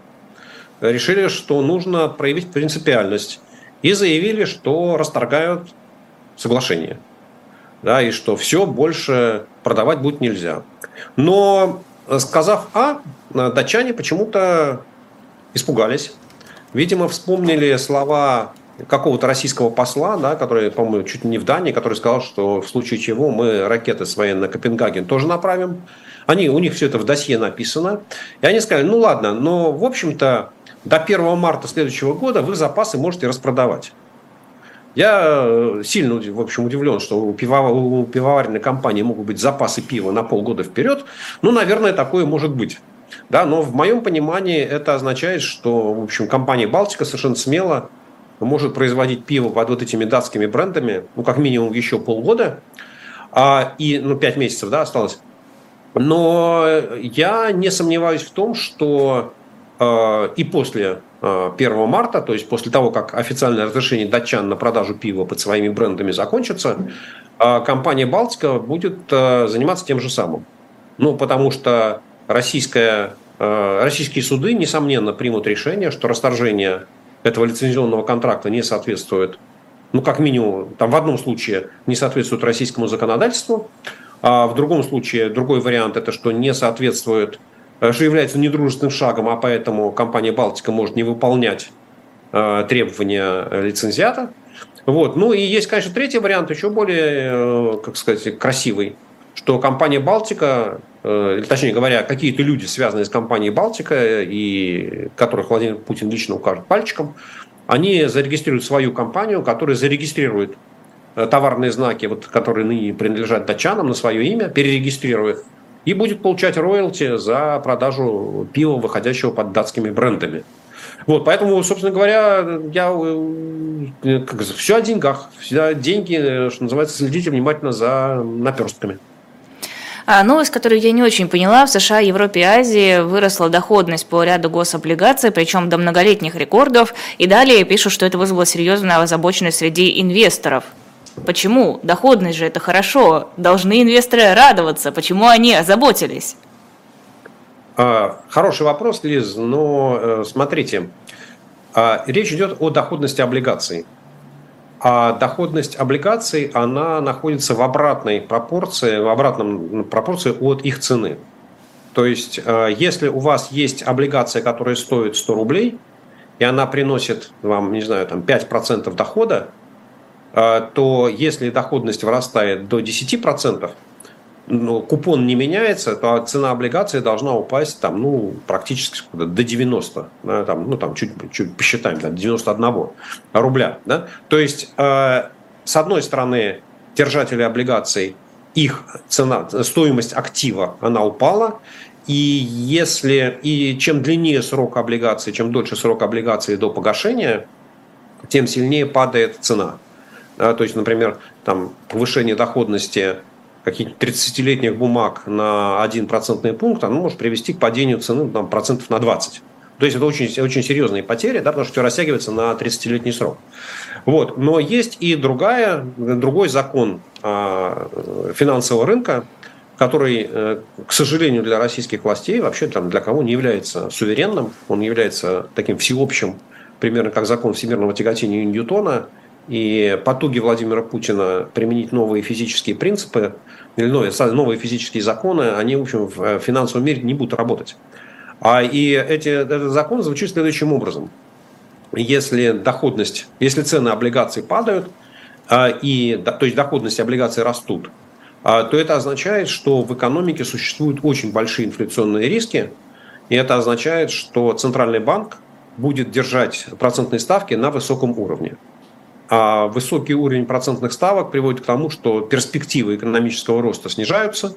решили, что нужно проявить принципиальность и заявили, что расторгают соглашение. Да, и что все больше продавать будет нельзя. Но сказав А, датчане почему-то испугались. Видимо, вспомнили слова какого-то российского посла, да, который, по-моему, чуть не в Дании, который сказал, что в случае чего мы ракеты свои на Копенгаген тоже направим. Они, у них все это в досье написано. И они сказали, ну ладно, но в общем-то до 1 марта следующего года вы запасы можете распродавать. Я э, сильно, в общем, удивлен, что у, пивовар, у пивоваренной компании могут быть запасы пива на полгода вперед. Ну, наверное, такое может быть. Да, но в моем понимании это означает, что, в общем, компания «Балтика» совершенно смело может производить пиво под вот этими датскими брендами, ну, как минимум еще полгода, а, и, ну, пять месяцев, да, осталось. Но я не сомневаюсь в том, что и после э, 1 марта, то есть после того, как официальное разрешение датчан на продажу пива под своими брендами закончится, э, компания «Балтика» будет э, заниматься тем же самым. Ну, потому что российская, э, российские суды, несомненно, примут решение, что расторжение этого лицензионного контракта не соответствует, ну, как минимум, там в одном случае не соответствует российскому законодательству, а в другом случае, другой вариант, это что не соответствует, э, что является недружественным шагом, а поэтому компания «Балтика» может не выполнять э, требования лицензиата. Вот. Ну и есть, конечно, третий вариант, еще более, э, как сказать, красивый, что компания «Балтика», или точнее говоря, какие-то люди, связанные с компанией «Балтика», и которых Владимир Путин лично укажет пальчиком, они зарегистрируют свою компанию, которая зарегистрирует Э, товарные знаки, вот, которые ныне принадлежат датчанам на свое имя, перерегистрирует и будет получать роялти за продажу пива, выходящего под датскими брендами. Вот, поэтому, собственно говоря, я э, как, все о деньгах. Всегда деньги, э, что называется, следите внимательно за наперстками.
А новость, которую я не очень поняла, в США, Европе и Азии выросла доходность по ряду гособлигаций, причем до многолетних рекордов. И далее пишут, что это вызвало серьезную озабоченность среди инвесторов. Почему? Доходность же это хорошо. Должны инвесторы радоваться. Почему они озаботились?
А, хороший вопрос, Лиз, но э, смотрите, а, речь идет о доходности облигаций. А доходность облигаций, она находится в обратной пропорции, в обратном пропорции от их цены. То есть, э, если у вас есть облигация, которая стоит 100 рублей, и она приносит вам, не знаю, там 5% дохода, то если доходность вырастает до 10%, но купон не меняется, то цена облигации должна упасть там, ну, практически до 90, да, там, ну, там чуть, чуть посчитаем, да, 91 рубля. Да? То есть, э, с одной стороны, держатели облигаций, их цена, стоимость актива, она упала, и если и чем длиннее срок облигации, чем дольше срок облигации до погашения, тем сильнее падает цена. Да, то есть, например, там, повышение доходности каких-то 30-летних бумаг на 1 процентный пункт, оно может привести к падению цены там, процентов на 20. То есть это очень, очень серьезные потери, да, потому что все растягивается на 30-летний срок. Вот. Но есть и другая, другой закон а, финансового рынка, который, э, к сожалению, для российских властей, вообще там для кого не является суверенным, он является таким всеобщим, примерно как закон всемирного тяготения Ньютона – и потуги Владимира Путина применить новые физические принципы или новые физические законы, они, в общем, в финансовом мире не будут работать. А и эти, этот закон звучит следующим образом. Если доходность, если цены облигаций падают, а, и, то есть доходности облигаций растут, а, то это означает, что в экономике существуют очень большие инфляционные риски, и это означает, что Центральный банк будет держать процентные ставки на высоком уровне. А высокий уровень процентных ставок приводит к тому, что перспективы экономического роста снижаются,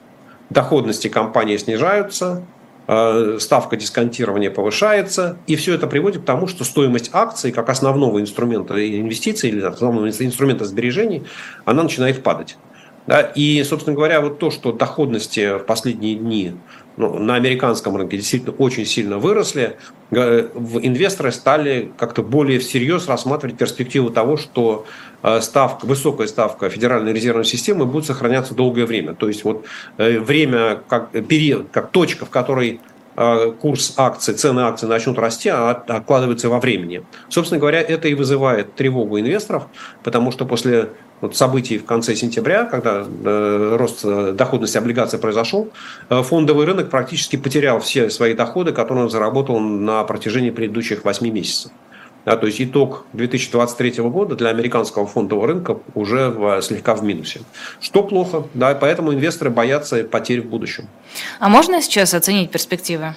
доходности компании снижаются, э, ставка дисконтирования повышается, и все это приводит к тому, что стоимость акций как основного инструмента инвестиций или основного инструмента сбережений, она начинает падать. Да, и, собственно говоря, вот то, что доходности в последние дни ну, на американском рынке действительно очень сильно выросли, инвесторы стали как-то более всерьез рассматривать перспективу того, что э, ставка, высокая ставка Федеральной резервной системы будет сохраняться долгое время. То есть вот э, время, как период, как точка, в которой э, курс акций, цены акций начнут расти, а откладывается во времени. Собственно говоря, это и вызывает тревогу инвесторов, потому что после вот событий в конце сентября, когда э, рост э, доходности облигаций произошел, э, фондовый рынок практически потерял все свои доходы, которые он заработал на протяжении предыдущих 8 месяцев. Да, то есть итог 2023 года для американского фондового рынка уже в, слегка в минусе. Что плохо, да, поэтому инвесторы боятся потерь в будущем.
А можно сейчас оценить перспективы?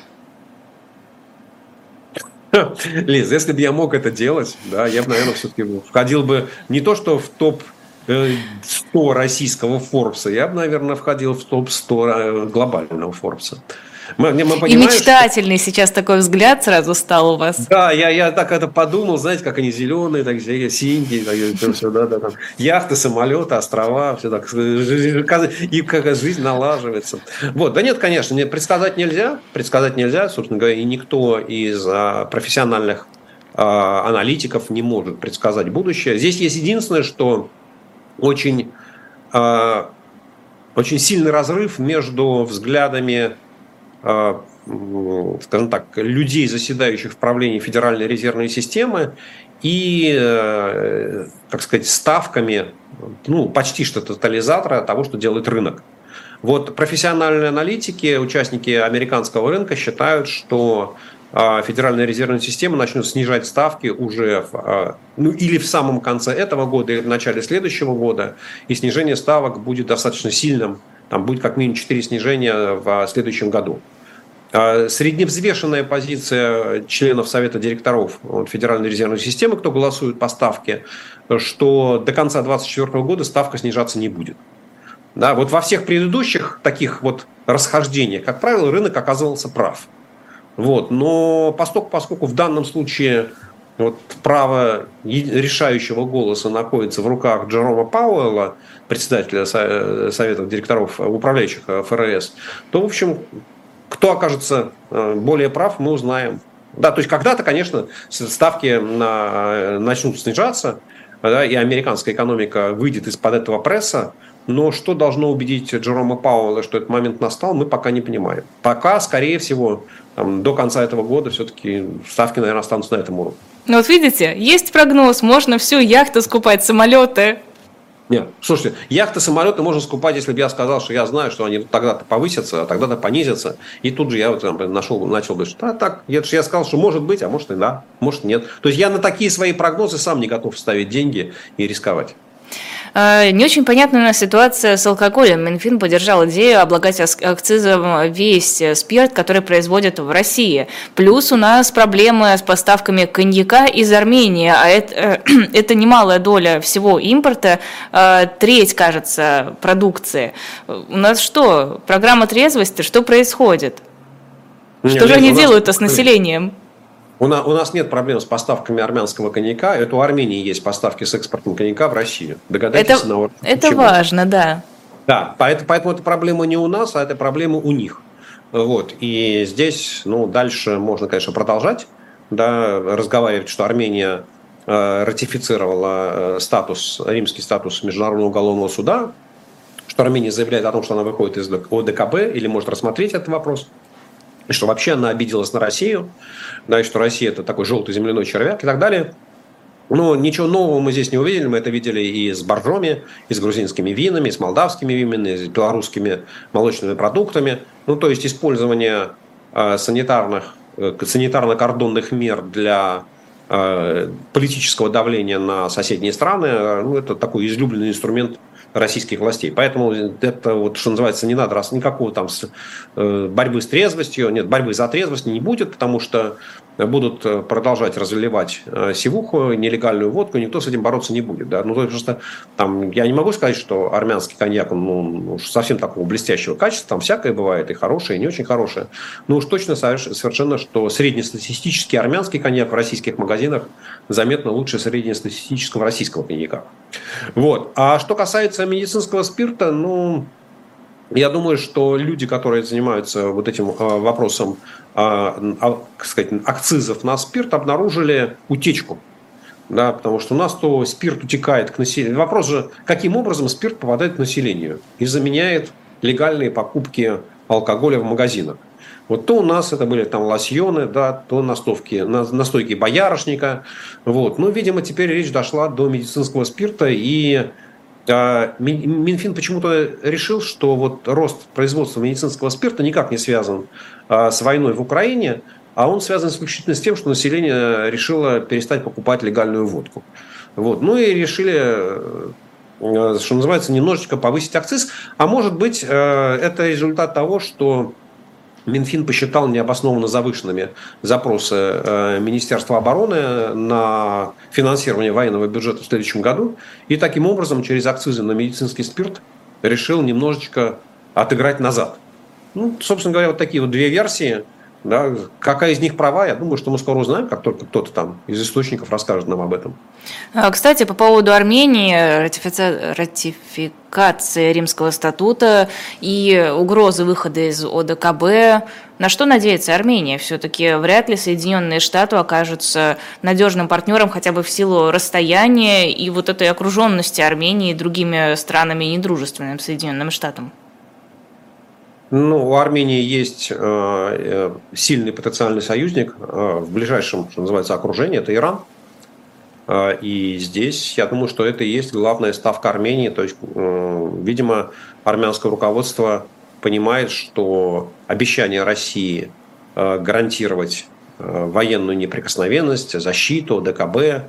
Лиз, если бы я мог это делать, да, я бы, наверное, все-таки входил бы не то, что в топ 100 российского Форбса, я бы, наверное, входил в топ-100 э, глобального Форбса.
Мы, мы понимаем, И мечтательный что... сейчас такой взгляд сразу стал у вас.
Да, я, я так это подумал, знаете, как они зеленые, так синие, так, все, да, да, там, яхты, самолеты, острова, все так, и как жизнь налаживается. Вот, да нет, конечно, не, предсказать нельзя, предсказать нельзя, собственно говоря, и никто из а, профессиональных а, аналитиков не может предсказать будущее. Здесь есть единственное, что очень а, очень сильный разрыв между взглядами, скажем так, людей, заседающих в правлении Федеральной резервной системы, и, э, так сказать, ставками, ну, почти что тотализатора того, что делает рынок. Вот профессиональные аналитики, участники американского рынка считают, что а, Федеральная резервная система начнет снижать ставки уже в, а, ну, или в самом конце этого года, или в начале следующего года, и снижение ставок будет достаточно сильным. Там будет как минимум 4 снижения в следующем году. А, средневзвешенная позиция членов Совета директоров Федеральной резервной системы, кто голосует по ставке, что до конца 2024 года ставка снижаться не будет. Да, вот во всех предыдущих таких вот расхождениях, как правило, рынок оказывался прав. Вот. Но поскольку, поскольку в данном случае вот право решающего голоса находится в руках Джерома Пауэлла, председателя Совета директоров управляющих ФРС, то, в общем, кто окажется э, более прав, мы узнаем. Да, то есть когда-то, конечно, ставки на, начнут снижаться, да, и американская экономика выйдет из-под этого пресса, но что должно убедить Джерома Пауэлла, что этот момент настал, мы пока не понимаем. Пока, скорее всего, там, до конца этого года все-таки ставки, наверное, останутся на этом уровне.
Ну вот видите, есть прогноз, можно всю яхту скупать, самолеты.
Нет, слушайте, яхты, самолеты можно скупать, если бы я сказал, что я знаю, что они тогда-то повысятся, а тогда-то понизятся. И тут же я вот там, нашел, начал бы, что а, так, это же я сказал, что может быть, а может и да, может нет. То есть я на такие свои прогнозы сам не готов ставить деньги и рисковать.
А, не очень понятна у нас ситуация с алкоголем. Минфин поддержал идею облагать акцизом весь спирт, который производят в России. Плюс у нас проблемы с поставками коньяка из Армении, а это, э, это немалая доля всего импорта, треть, кажется, продукции. У нас что, программа трезвости, что происходит? Что Нет, же они делают-то с населением?
У нас, у нас нет проблем с поставками армянского коньяка. Это у Армении есть поставки с экспортом коньяка в Россию.
Догадайтесь это, на Это почему. важно, да.
Да, поэтому, поэтому эта проблема не у нас, а это проблема у них. Вот. И здесь, ну, дальше можно, конечно, продолжать, да, разговаривать, что Армения э, ратифицировала э, статус, римский статус Международного уголовного суда, что Армения заявляет о том, что она выходит из ОДКБ или может рассмотреть этот вопрос что вообще она обиделась на Россию, да, что Россия это такой желтый земляной червяк и так далее. Но ничего нового мы здесь не увидели. Мы это видели и с боржоми, и с грузинскими винами, и с молдавскими винами, и с белорусскими молочными продуктами. Ну, то есть использование э, санитарных, э, санитарно-кордонных мер для э, политического давления на соседние страны, э, ну, это такой излюбленный инструмент российских властей. Поэтому это, вот, что называется, не надо раз никакого там э, борьбы с трезвостью, нет, борьбы за трезвость не будет, потому что будут э, продолжать разливать э, сивуху, нелегальную водку, никто с этим бороться не будет. Да? Ну, то есть там, я не могу сказать, что армянский коньяк ну, совсем такого блестящего качества, там всякое бывает, и хорошее, и не очень хорошее. Но уж точно совершенно, что среднестатистический армянский коньяк в российских магазинах заметно лучше среднестатистического российского коньяка. Вот. А что касается медицинского спирта, ну, я думаю, что люди, которые занимаются вот этим а, вопросом а, а, сказать, акцизов на спирт, обнаружили утечку. Да, потому что у нас то спирт утекает к населению. Вопрос же, каким образом спирт попадает к населению и заменяет легальные покупки алкоголя в магазинах. Вот то у нас это были там лосьоны, да, то настойки, настойки боярышника. Вот. Но, видимо, теперь речь дошла до медицинского спирта, и Минфин почему-то решил, что вот рост производства медицинского спирта никак не связан а, с войной в Украине, а он связан исключительно с тем, что население решило перестать покупать легальную водку. Вот. Ну и решили, э, что называется, немножечко повысить акциз. А может быть, э, это результат того, что Минфин посчитал необоснованно завышенными запросы э, Министерства обороны на финансирование военного бюджета в следующем году. И таким образом через акцизы на медицинский спирт решил немножечко отыграть назад. Ну, собственно говоря, вот такие вот две версии. Да, какая из них права, я думаю, что мы скоро узнаем, как только кто-то там из источников расскажет нам об этом.
А, кстати, по поводу Армении, ратифици... ратификация Римского статута и угрозы выхода из ОДКБ, на что надеется Армения? Все-таки вряд ли Соединенные Штаты окажутся надежным партнером хотя бы в силу расстояния и вот этой окруженности Армении другими странами недружественными Соединенным Штатам.
Ну, у Армении есть э, э, сильный потенциальный союзник э, в ближайшем, что называется, окружении, это Иран. И здесь, я думаю, что это и есть главная ставка Армении. То есть, видимо, армянское руководство понимает, что обещание России гарантировать военную неприкосновенность, защиту, ДКБ,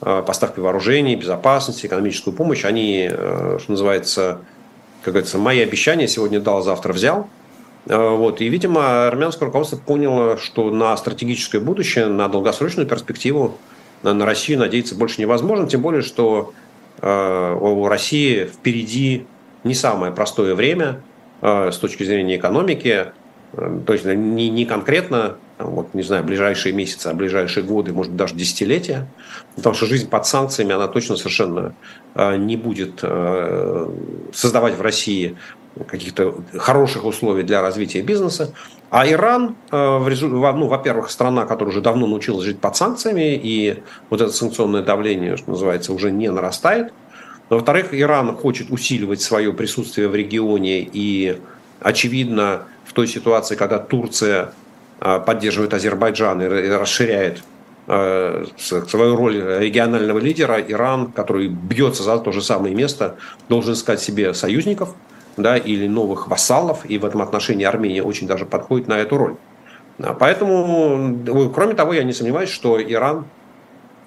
поставки вооружений, безопасность, экономическую помощь, они, что называется, как говорится, мои обещания сегодня дал, завтра взял. Э, вот. И, видимо, армянское руководство поняло, что на стратегическое будущее, на долгосрочную перспективу на Россию надеяться больше невозможно, тем более, что э, у России впереди не самое простое время э, с точки зрения экономики, то есть не, не конкретно, вот, не знаю, ближайшие месяцы, а ближайшие годы, может даже десятилетия, потому что жизнь под санкциями, она точно совершенно не будет создавать в России каких-то хороших условий для развития бизнеса. А Иран, ну, во-первых, страна, которая уже давно научилась жить под санкциями, и вот это санкционное давление, что называется, уже не нарастает. Во-вторых, Иран хочет усиливать свое присутствие в регионе, и, очевидно, в той ситуации, когда Турция поддерживает Азербайджан и расширяет а, свою роль регионального лидера, Иран, который бьется за то же самое место, должен искать себе союзников да, или новых вассалов, и в этом отношении Армения очень даже подходит на эту роль. А, поэтому, кроме того, я не сомневаюсь, что Иран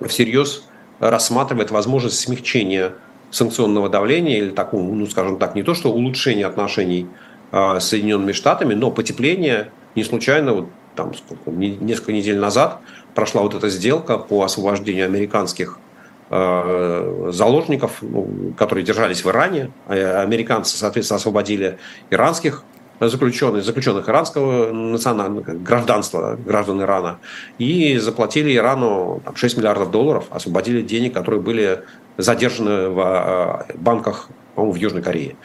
всерьез рассматривает возможность смягчения санкционного давления или такого, ну, скажем так, не то что улучшения отношений с Соединенными Штатами, но потепление не случайно, вот там сколько, несколько недель назад прошла вот эта сделка по освобождению американских э, заложников, ну, которые держались в Иране. А американцы, соответственно, освободили иранских заключенных, заключенных иранского национального гражданства, граждан Ирана, и заплатили Ирану там, 6 миллиардов долларов, освободили денег, которые были задержаны в э, банках по-моему, в Южной Корее.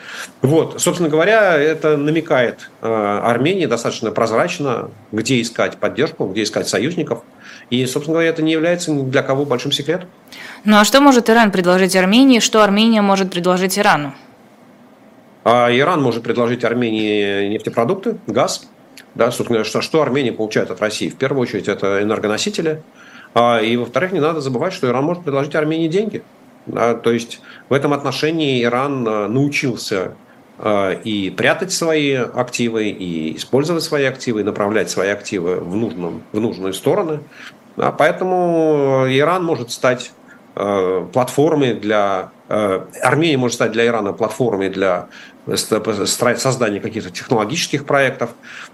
Вот, собственно говоря, это намекает э, Армении достаточно прозрачно, где искать поддержку, где искать союзников. И, собственно говоря, это не является ни для кого большим секретом.
Ну а что может Иран предложить Армении, что Армения может предложить Ирану?
А Иран может предложить Армении нефтепродукты, газ. Да, собственно, что, что Армения получает от России? В первую очередь, это энергоносители. А, и, во-вторых, не надо забывать, что Иран может предложить Армении деньги. Да, то есть в этом отношении Иран э, научился э, и прятать свои активы, и использовать свои активы, и направлять свои активы в, нужном, в нужные стороны. Да, поэтому Иран может стать э, платформой для... Армения может стать для Ирана платформой для создания каких-то технологических проектов.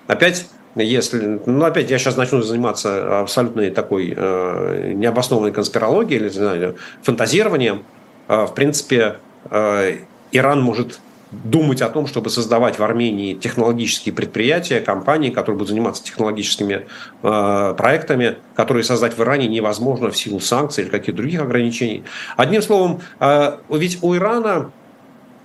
Опять если, ну, опять я сейчас начну заниматься абсолютно такой э, необоснованной конспирологией или, знаю, фантазированием, э, в принципе, э, Иран может думать о том, чтобы создавать в Армении технологические предприятия, компании, которые будут заниматься технологическими э, проектами, которые создать в Иране невозможно в силу санкций или каких-то других ограничений. Одним словом, э, ведь у Ирана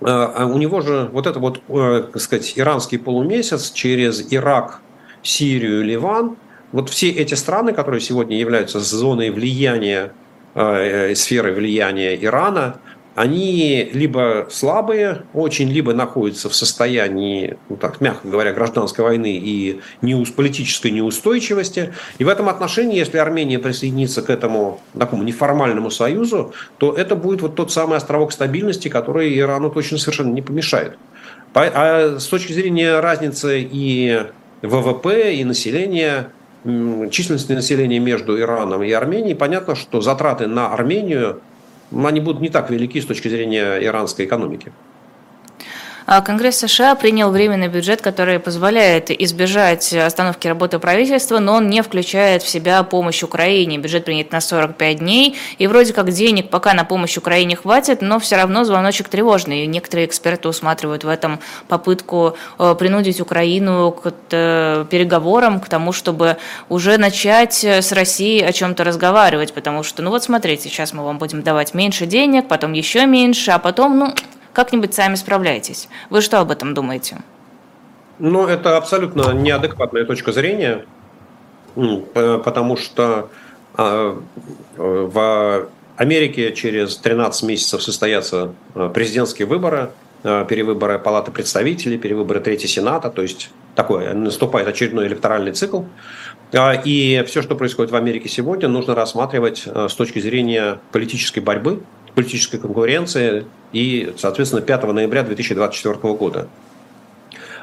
э, у него же вот это вот, э, так сказать, иранский полумесяц через Ирак, Сирию, Ливан, вот все эти страны, которые сегодня являются зоной влияния, э, э, сферой влияния Ирана, они либо слабые очень, либо находятся в состоянии, ну так, мягко говоря, гражданской войны и неус, политической неустойчивости. И в этом отношении, если Армения присоединится к этому такому неформальному союзу, то это будет вот тот самый островок стабильности, который Ирану точно совершенно не помешает. А с точки зрения разницы и ВВП и население, численность населения между Ираном и Арменией, понятно, что затраты на Армению, они будут не так велики с точки зрения иранской экономики.
А Конгресс США принял временный бюджет, который позволяет избежать остановки работы правительства, но он не включает в себя помощь Украине. Бюджет принят на 45 дней, и вроде как денег пока на помощь Украине хватит, но все равно звоночек тревожный. И некоторые эксперты усматривают в этом попытку э, принудить Украину к э, переговорам, к тому, чтобы уже начать с Россией о чем-то разговаривать, потому что, ну вот смотрите, сейчас мы вам будем давать меньше денег, потом еще меньше, а потом, ну, как-нибудь сами справляйтесь. Вы что об этом думаете?
Ну, это абсолютно неадекватная точка зрения, потому что а, в Америке через 13 месяцев состоятся а, президентские выборы, а, перевыборы Палаты представителей, перевыборы Третьего Сената, то есть такой наступает очередной электоральный цикл. И все, что происходит в Америке сегодня, нужно рассматривать с точки зрения политической борьбы, политической конкуренции и, соответственно, 5 ноября 2024 года.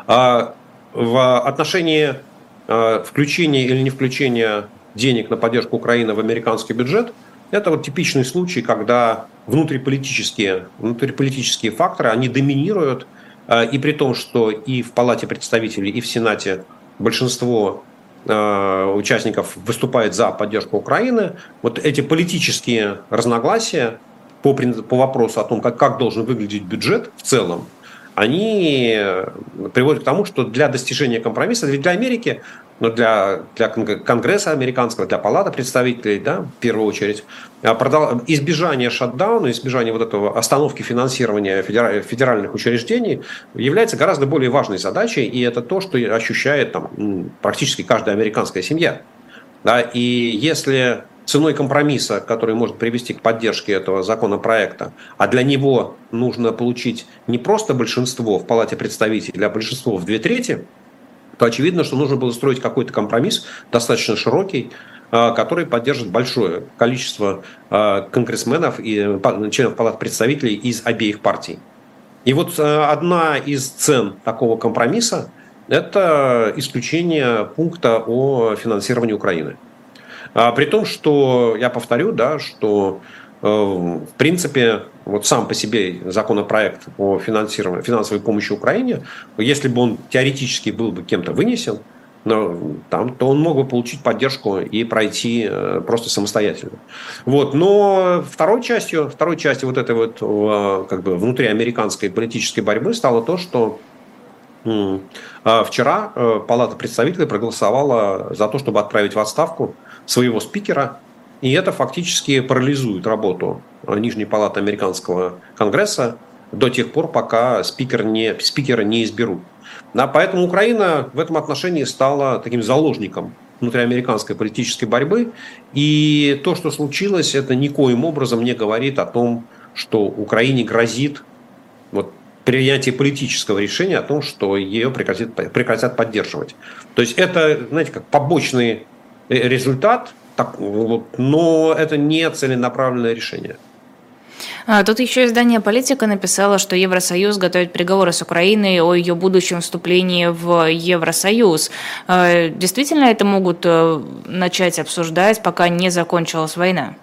А в отношении а, включения или не включения денег на поддержку Украины в американский бюджет, это вот типичный случай, когда внутриполитические, внутриполитические факторы, они доминируют, а, и при том, что и в Палате представителей, и в Сенате большинство а, участников выступает за поддержку Украины, вот эти политические разногласия, по, по вопросу о том, как, как должен выглядеть бюджет в целом, они приводят к тому, что для достижения компромисса, ведь для Америки, но ну, для, для Конгресса американского, для Палаты представителей, да, в первую очередь, а, избежание шатдауна, избежание вот этого остановки финансирования федеральных учреждений является гораздо более важной задачей, и это то, что ощущает там, практически каждая американская семья. Да, и если ценой компромисса, который может привести к поддержке этого законопроекта, а для него нужно получить не просто большинство в Палате представителей, а большинство в две трети, то очевидно, что нужно было строить какой-то компромисс, достаточно широкий, а, который поддержит большое количество а, конгрессменов и членов Палаты представителей из обеих партий. И вот а, одна из цен такого компромисса – это исключение пункта о финансировании Украины. А, при том, что, я повторю, да, что э, в принципе, вот сам по себе законопроект о финансировании, финансовой помощи Украине, если бы он теоретически был бы кем-то вынесен, но, там, то он мог бы получить поддержку и пройти э, просто самостоятельно. Вот. Но второй частью, второй частью вот этой вот э, как бы внутриамериканской политической борьбы стало то, что вчера Палата представителей проголосовала за то, чтобы отправить в отставку своего спикера, и это фактически парализует работу Нижней палаты американского конгресса до тех пор, пока спикер не, спикера не изберут. Да, поэтому Украина в этом отношении стала таким заложником внутриамериканской политической борьбы. И то, что случилось, это никоим образом не говорит о том, что Украине грозит вот, принятие политического решения о том, что ее прекратят, прекратят поддерживать. То есть это, знаете, как побочный Э, результат, так, вот, но это не целенаправленное решение.
А, тут еще издание «Политика» написало, что Евросоюз готовит переговоры с Украиной о ее будущем вступлении в Евросоюз. А, действительно это могут э, начать обсуждать, пока не закончилась война?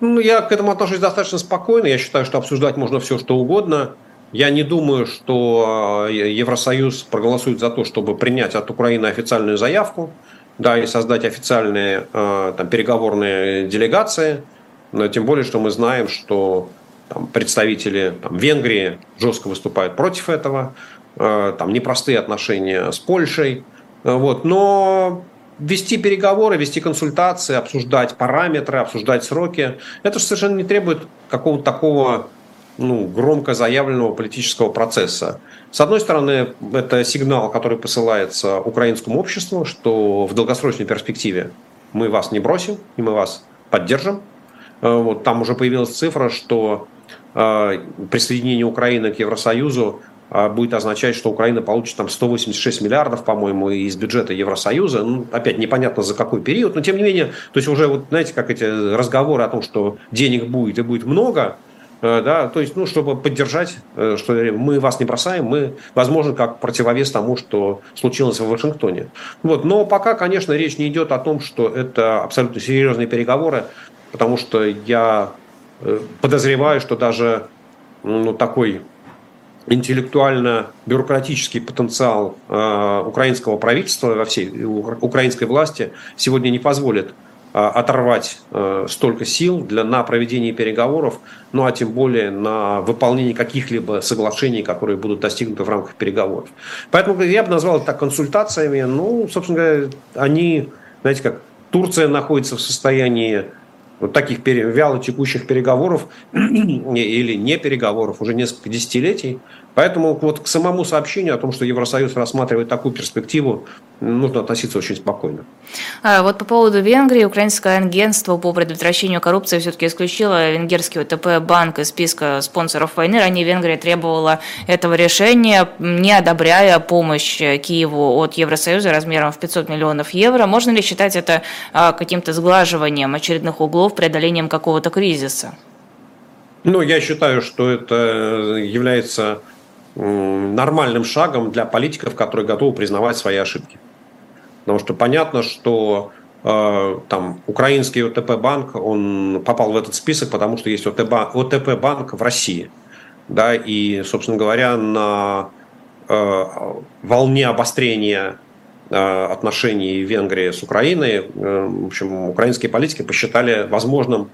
Ну, я к этому отношусь достаточно спокойно. Я считаю, что обсуждать можно все, что угодно. Я не думаю, что э, Евросоюз проголосует за то, чтобы принять от Украины официальную заявку да, и создать официальные э, там, переговорные делегации, но тем более, что мы знаем, что там, представители там, Венгрии жестко выступают против этого, э, там непростые отношения с Польшей, э, вот, но вести переговоры, вести консультации, обсуждать параметры, обсуждать сроки, это же совершенно не требует какого-то такого ну, громко заявленного политического процесса. С одной стороны, это сигнал, который посылается украинскому обществу, что в долгосрочной перспективе мы вас не бросим, и мы вас поддержим. Э, вот, там уже появилась цифра, что э, присоединение Украины к Евросоюзу э, будет означать, что Украина получит там 186 миллиардов, по-моему, из бюджета Евросоюза. Ну, опять непонятно за какой период, но тем не менее, то есть уже вот знаете, как эти разговоры о том, что денег будет и будет много, да, то есть, ну, чтобы поддержать, э, что мы вас не бросаем, мы, возможно, как противовес тому, что случилось в Вашингтоне. Вот. Но пока, конечно, речь не идет о том, что это абсолютно серьезные переговоры, потому что я э, подозреваю, что даже ну, такой интеллектуально-бюрократический потенциал э, украинского правительства во всей украинской власти сегодня не позволит э, оторвать э, столько сил для, на проведение переговоров, ну а тем более на выполнение каких-либо соглашений, которые будут достигнуты в рамках переговоров. Поэтому я бы назвал это так консультациями. Ну, собственно говоря, они, знаете как, Турция находится в состоянии вот таких вяло текущих переговоров или не переговоров уже несколько десятилетий. Поэтому вот к самому сообщению о том, что Евросоюз рассматривает такую перспективу, нужно относиться очень спокойно.
А вот по поводу Венгрии, Украинское агентство по предотвращению коррупции все-таки исключило венгерский ОТП банк из списка спонсоров войны. Ранее Венгрия требовала этого решения, не одобряя помощь Киеву от Евросоюза размером в 500 миллионов евро. Можно ли считать это а, каким-то сглаживанием очередных углов, преодолением какого-то кризиса?
Ну, я считаю, что это является нормальным шагом для политиков, которые готовы признавать свои ошибки. Потому что понятно, что э, там украинский ОТП банк, он попал в этот список, потому что есть ОТП, ОТП банк в России. Да, и, собственно говоря, на э, волне обострения э, отношений Венгрии с Украиной, э, в общем, украинские политики посчитали возможным,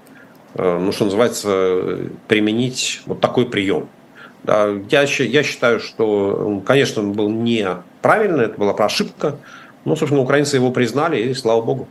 э, ну, что называется, применить вот такой прием. Я, я считаю, что, конечно, он был неправильный, это была ошибка, но, собственно, украинцы его признали, и слава богу.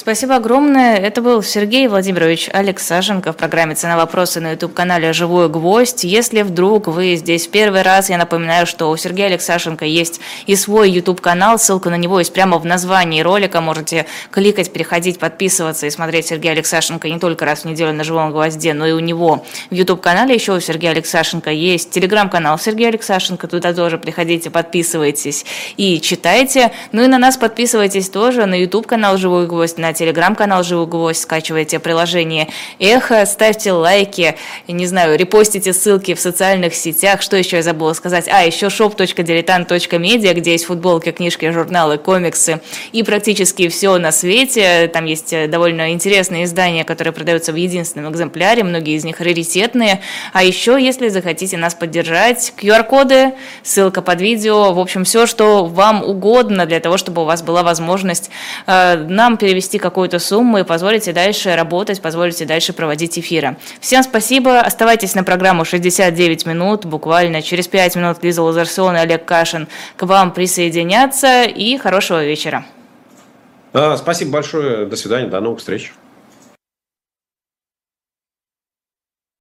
Спасибо огромное. Это был Сергей Владимирович Алексашенко в программе «Цена вопросы» на YouTube-канале «Живой гвоздь». Если вдруг вы здесь первый раз, я напоминаю, что у Сергея Алексашенко есть и свой YouTube-канал. Ссылка на него есть прямо в названии ролика. Можете кликать, переходить, подписываться и смотреть Сергея Алексашенко не только раз в неделю на «Живом гвозде», но и у него в YouTube-канале еще у Сергея Алексашенко есть телеграм-канал Сергея Алексашенко. Туда тоже приходите, подписывайтесь и читайте. Ну и на нас подписывайтесь тоже на YouTube-канал «Живой гвоздь», на телеграм-канал «Живой гвоздь», скачивайте приложение «Эхо», ставьте лайки, не знаю, репостите ссылки в социальных сетях. Что еще я забыла сказать? А, еще shop.diletant.media, где есть футболки, книжки, журналы, комиксы и практически все на свете. Там есть довольно интересные издания, которые продаются в единственном экземпляре, многие из них раритетные. А еще, если захотите нас поддержать, QR-коды, ссылка под видео, в общем, все, что вам угодно для того, чтобы у вас была возможность э, нам перевести какую-то сумму и позволите дальше работать, позволите дальше проводить эфиры. Всем спасибо. Оставайтесь на программу 69 минут. Буквально через 5 минут Лиза Лазарсон и Олег Кашин к вам присоединятся. И хорошего вечера.
А, спасибо большое. До свидания. До новых встреч.